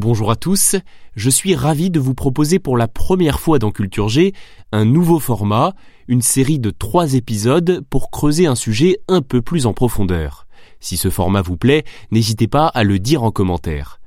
Bonjour à tous, je suis ravi de vous proposer pour la première fois dans Culture G un nouveau format, une série de trois épisodes pour creuser un sujet un peu plus en profondeur. Si ce format vous plaît, n'hésitez pas à le dire en commentaire.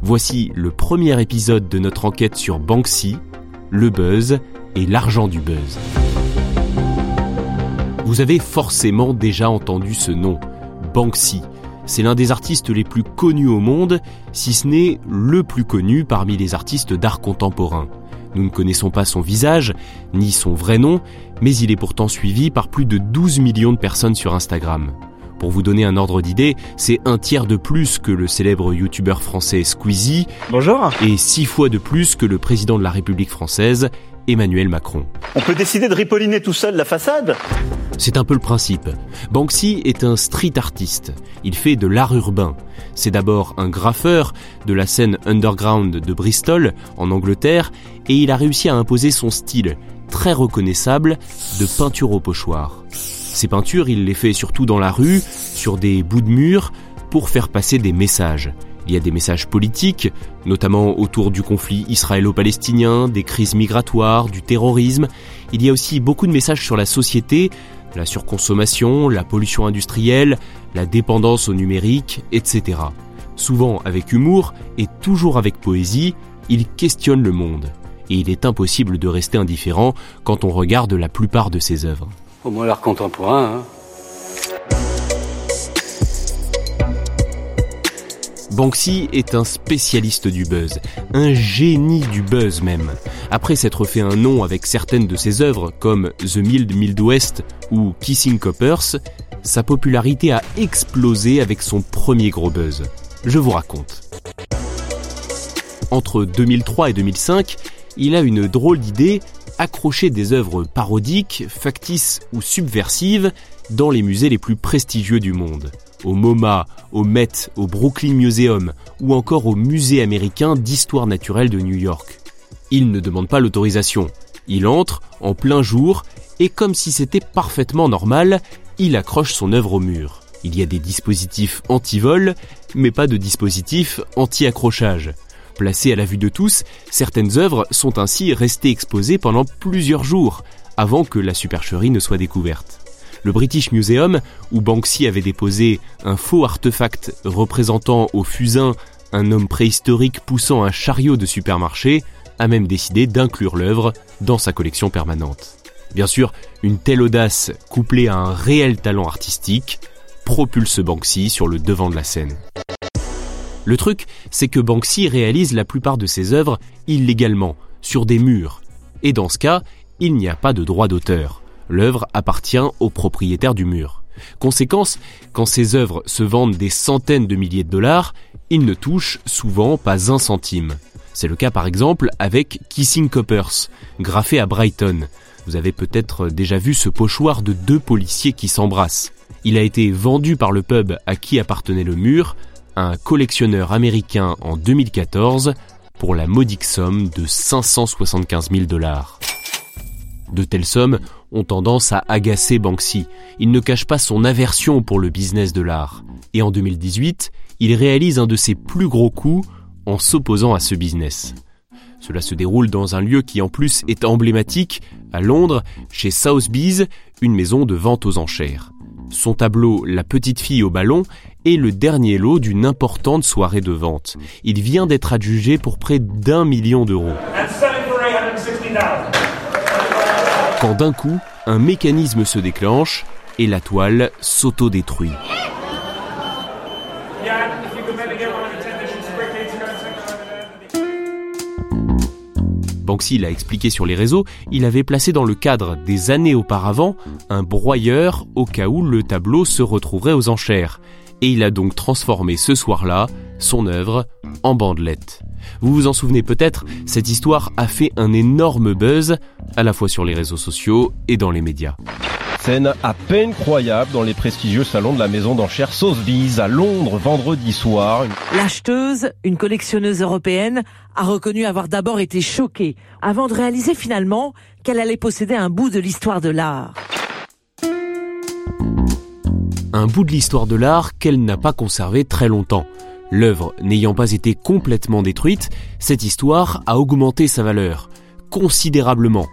Voici le premier épisode de notre enquête sur Banksy, le buzz et l'argent du buzz. Vous avez forcément déjà entendu ce nom, Banksy. C'est l'un des artistes les plus connus au monde, si ce n'est le plus connu parmi les artistes d'art contemporain. Nous ne connaissons pas son visage, ni son vrai nom, mais il est pourtant suivi par plus de 12 millions de personnes sur Instagram. Pour vous donner un ordre d'idée, c'est un tiers de plus que le célèbre youtubeur français Squeezie. Bonjour. Et six fois de plus que le président de la République française, Emmanuel Macron. On peut décider de ripolliner tout seul la façade? C'est un peu le principe. Banksy est un street artiste. Il fait de l'art urbain. C'est d'abord un graffeur de la scène underground de Bristol, en Angleterre, et il a réussi à imposer son style, très reconnaissable, de peinture au pochoir. Ces peintures, il les fait surtout dans la rue, sur des bouts de mur, pour faire passer des messages. Il y a des messages politiques, notamment autour du conflit israélo-palestinien, des crises migratoires, du terrorisme. Il y a aussi beaucoup de messages sur la société, la surconsommation, la pollution industrielle, la dépendance au numérique, etc. Souvent avec humour et toujours avec poésie, il questionne le monde. Et il est impossible de rester indifférent quand on regarde la plupart de ses œuvres. Au moins l'art contemporain, hein. Banksy est un spécialiste du buzz, un génie du buzz même. Après s'être fait un nom avec certaines de ses œuvres comme The Mild Mild West ou Kissing Coppers, sa popularité a explosé avec son premier gros buzz. Je vous raconte. Entre 2003 et 2005, il a une drôle d'idée, accrocher des œuvres parodiques, factices ou subversives dans les musées les plus prestigieux du monde au MoMA, au Met, au Brooklyn Museum ou encore au Musée américain d'histoire naturelle de New York. Il ne demande pas l'autorisation. Il entre en plein jour et comme si c'était parfaitement normal, il accroche son œuvre au mur. Il y a des dispositifs anti-vol, mais pas de dispositifs anti-accrochage. Placées à la vue de tous, certaines œuvres sont ainsi restées exposées pendant plusieurs jours, avant que la supercherie ne soit découverte. Le British Museum, où Banksy avait déposé un faux artefact représentant au fusain un homme préhistorique poussant un chariot de supermarché, a même décidé d'inclure l'œuvre dans sa collection permanente. Bien sûr, une telle audace, couplée à un réel talent artistique, propulse Banksy sur le devant de la scène. Le truc, c'est que Banksy réalise la plupart de ses œuvres illégalement, sur des murs. Et dans ce cas, il n'y a pas de droit d'auteur l'œuvre appartient au propriétaire du mur. Conséquence, quand ces œuvres se vendent des centaines de milliers de dollars, il ne touche souvent pas un centime. C'est le cas par exemple avec Kissing Coppers, graffé à Brighton. Vous avez peut-être déjà vu ce pochoir de deux policiers qui s'embrassent. Il a été vendu par le pub à qui appartenait le mur, un collectionneur américain en 2014, pour la modique somme de 575 000 dollars. De telles sommes ont tendance à agacer Banksy. Il ne cache pas son aversion pour le business de l'art. Et en 2018, il réalise un de ses plus gros coups en s'opposant à ce business. Cela se déroule dans un lieu qui en plus est emblématique, à Londres, chez Sotheby's, une maison de vente aux enchères. Son tableau La petite fille au ballon est le dernier lot d'une importante soirée de vente. Il vient d'être adjugé pour près d'un million d'euros. Quand d'un coup, un mécanisme se déclenche et la toile s'auto-détruit. Banksy l'a expliqué sur les réseaux, il avait placé dans le cadre des années auparavant un broyeur au cas où le tableau se retrouverait aux enchères. Et il a donc transformé ce soir-là son œuvre en bandelette. Vous vous en souvenez peut-être, cette histoire a fait un énorme buzz, à la fois sur les réseaux sociaux et dans les médias. Scène à peine croyable dans les prestigieux salons de la maison d'enchères Sotheby's à Londres vendredi soir. L'acheteuse, une collectionneuse européenne, a reconnu avoir d'abord été choquée avant de réaliser finalement qu'elle allait posséder un bout de l'histoire de l'art. Un bout de l'histoire de l'art qu'elle n'a pas conservé très longtemps. L'œuvre n'ayant pas été complètement détruite, cette histoire a augmenté sa valeur, considérablement.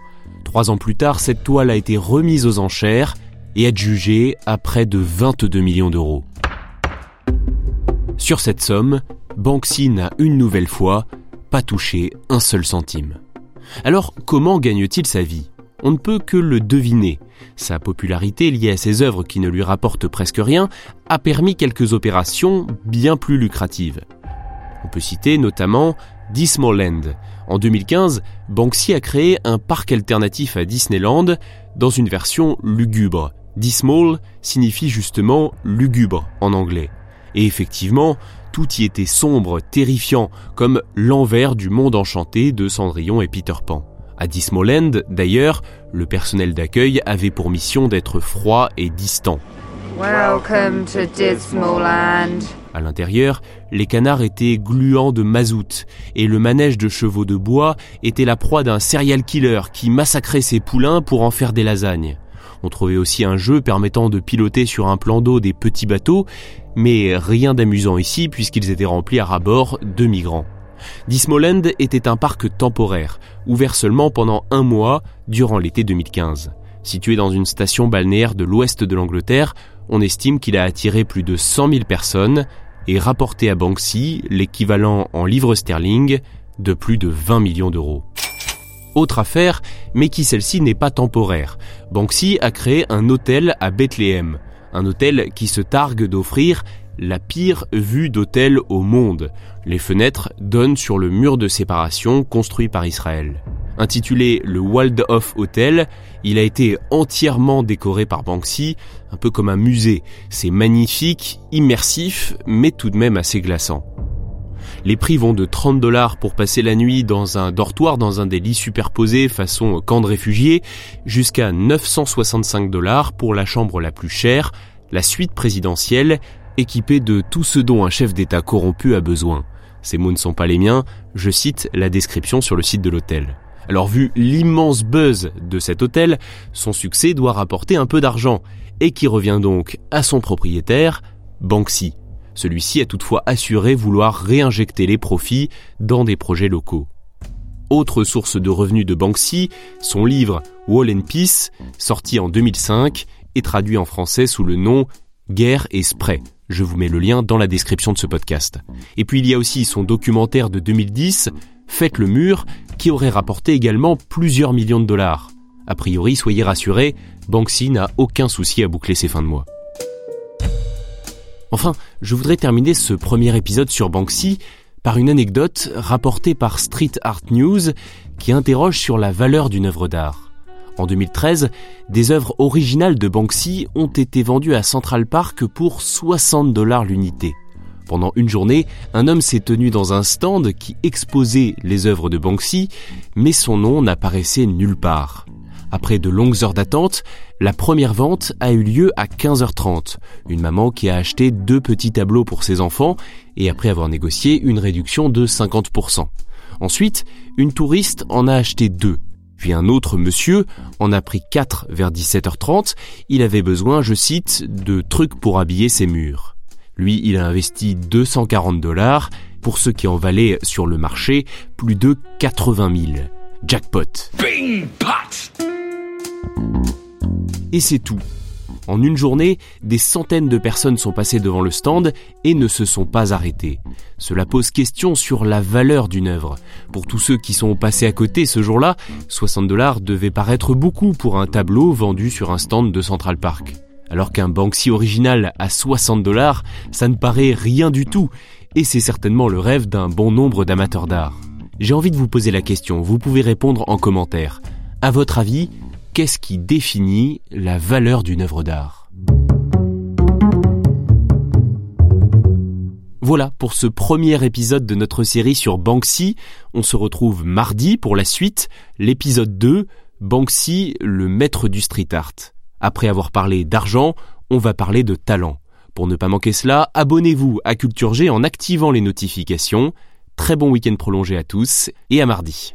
Trois ans plus tard, cette toile a été remise aux enchères et adjugée à près de 22 millions d'euros. Sur cette somme, Banksy n'a une nouvelle fois pas touché un seul centime. Alors comment gagne-t-il sa vie? On ne peut que le deviner. Sa popularité liée à ses œuvres qui ne lui rapportent presque rien a permis quelques opérations bien plus lucratives. On peut citer notamment Disneyland. En 2015, Banksy a créé un parc alternatif à Disneyland dans une version lugubre. Dismal signifie justement lugubre en anglais. Et effectivement, tout y était sombre, terrifiant, comme l'envers du monde enchanté de Cendrillon et Peter Pan. À Disneyland, d'ailleurs, le personnel d'accueil avait pour mission d'être froid et distant. Welcome to. À l'intérieur, les canards étaient gluants de mazout et le manège de chevaux de bois était la proie d'un serial killer qui massacrait ses poulains pour en faire des lasagnes. On trouvait aussi un jeu permettant de piloter sur un plan d'eau des petits bateaux, mais rien d'amusant ici puisqu'ils étaient remplis à rabord de migrants. Dismoland était un parc temporaire, ouvert seulement pendant un mois durant l'été 2015. Situé dans une station balnéaire de l'ouest de l'Angleterre, on estime qu'il a attiré plus de 100 000 personnes et rapporté à Banksy l'équivalent en livres sterling de plus de 20 millions d'euros. Autre affaire, mais qui celle-ci n'est pas temporaire. Banksy a créé un hôtel à Bethléem, un hôtel qui se targue d'offrir la pire vue d'hôtel au monde. Les fenêtres donnent sur le mur de séparation construit par Israël. Intitulé le Waldhof Hotel, il a été entièrement décoré par Banksy, un peu comme un musée. C'est magnifique, immersif, mais tout de même assez glaçant. Les prix vont de 30 dollars pour passer la nuit dans un dortoir dans un des lits superposés façon camp de réfugiés, jusqu'à 965 dollars pour la chambre la plus chère, la suite présidentielle, équipée de tout ce dont un chef d'État corrompu a besoin. Ces mots ne sont pas les miens, je cite la description sur le site de l'hôtel. Alors vu l'immense buzz de cet hôtel, son succès doit rapporter un peu d'argent, et qui revient donc à son propriétaire, Banksy. Celui-ci a toutefois assuré vouloir réinjecter les profits dans des projets locaux. Autre source de revenus de Banksy, son livre Wall and Peace, sorti en 2005 et traduit en français sous le nom Guerre et Spray. Je vous mets le lien dans la description de ce podcast. Et puis il y a aussi son documentaire de 2010, Faites le mur, qui aurait rapporté également plusieurs millions de dollars. A priori, soyez rassurés, Banksy n'a aucun souci à boucler ses fins de mois. Enfin, je voudrais terminer ce premier épisode sur Banksy par une anecdote rapportée par Street Art News qui interroge sur la valeur d'une œuvre d'art. En 2013, des œuvres originales de Banksy ont été vendues à Central Park pour 60 dollars l'unité. Pendant une journée, un homme s'est tenu dans un stand qui exposait les œuvres de Banksy, mais son nom n'apparaissait nulle part. Après de longues heures d'attente, la première vente a eu lieu à 15h30. Une maman qui a acheté deux petits tableaux pour ses enfants et après avoir négocié une réduction de 50%. Ensuite, une touriste en a acheté deux. Puis un autre monsieur en a pris quatre vers 17h30. Il avait besoin, je cite, de trucs pour habiller ses murs. Lui, il a investi 240 dollars pour ce qui en valait sur le marché plus de 80 000. Jackpot. Et c'est tout. En une journée, des centaines de personnes sont passées devant le stand et ne se sont pas arrêtées. Cela pose question sur la valeur d'une œuvre. Pour tous ceux qui sont passés à côté ce jour-là, 60 dollars devait paraître beaucoup pour un tableau vendu sur un stand de Central Park. Alors qu'un Banksy original à 60 dollars, ça ne paraît rien du tout, et c'est certainement le rêve d'un bon nombre d'amateurs d'art. J'ai envie de vous poser la question, vous pouvez répondre en commentaire. À votre avis, qu'est-ce qui définit la valeur d'une œuvre d'art? Voilà pour ce premier épisode de notre série sur Banksy. On se retrouve mardi pour la suite, l'épisode 2, Banksy, le maître du street art. Après avoir parlé d'argent, on va parler de talent. Pour ne pas manquer cela, abonnez-vous à Culture G en activant les notifications. Très bon week-end prolongé à tous et à mardi.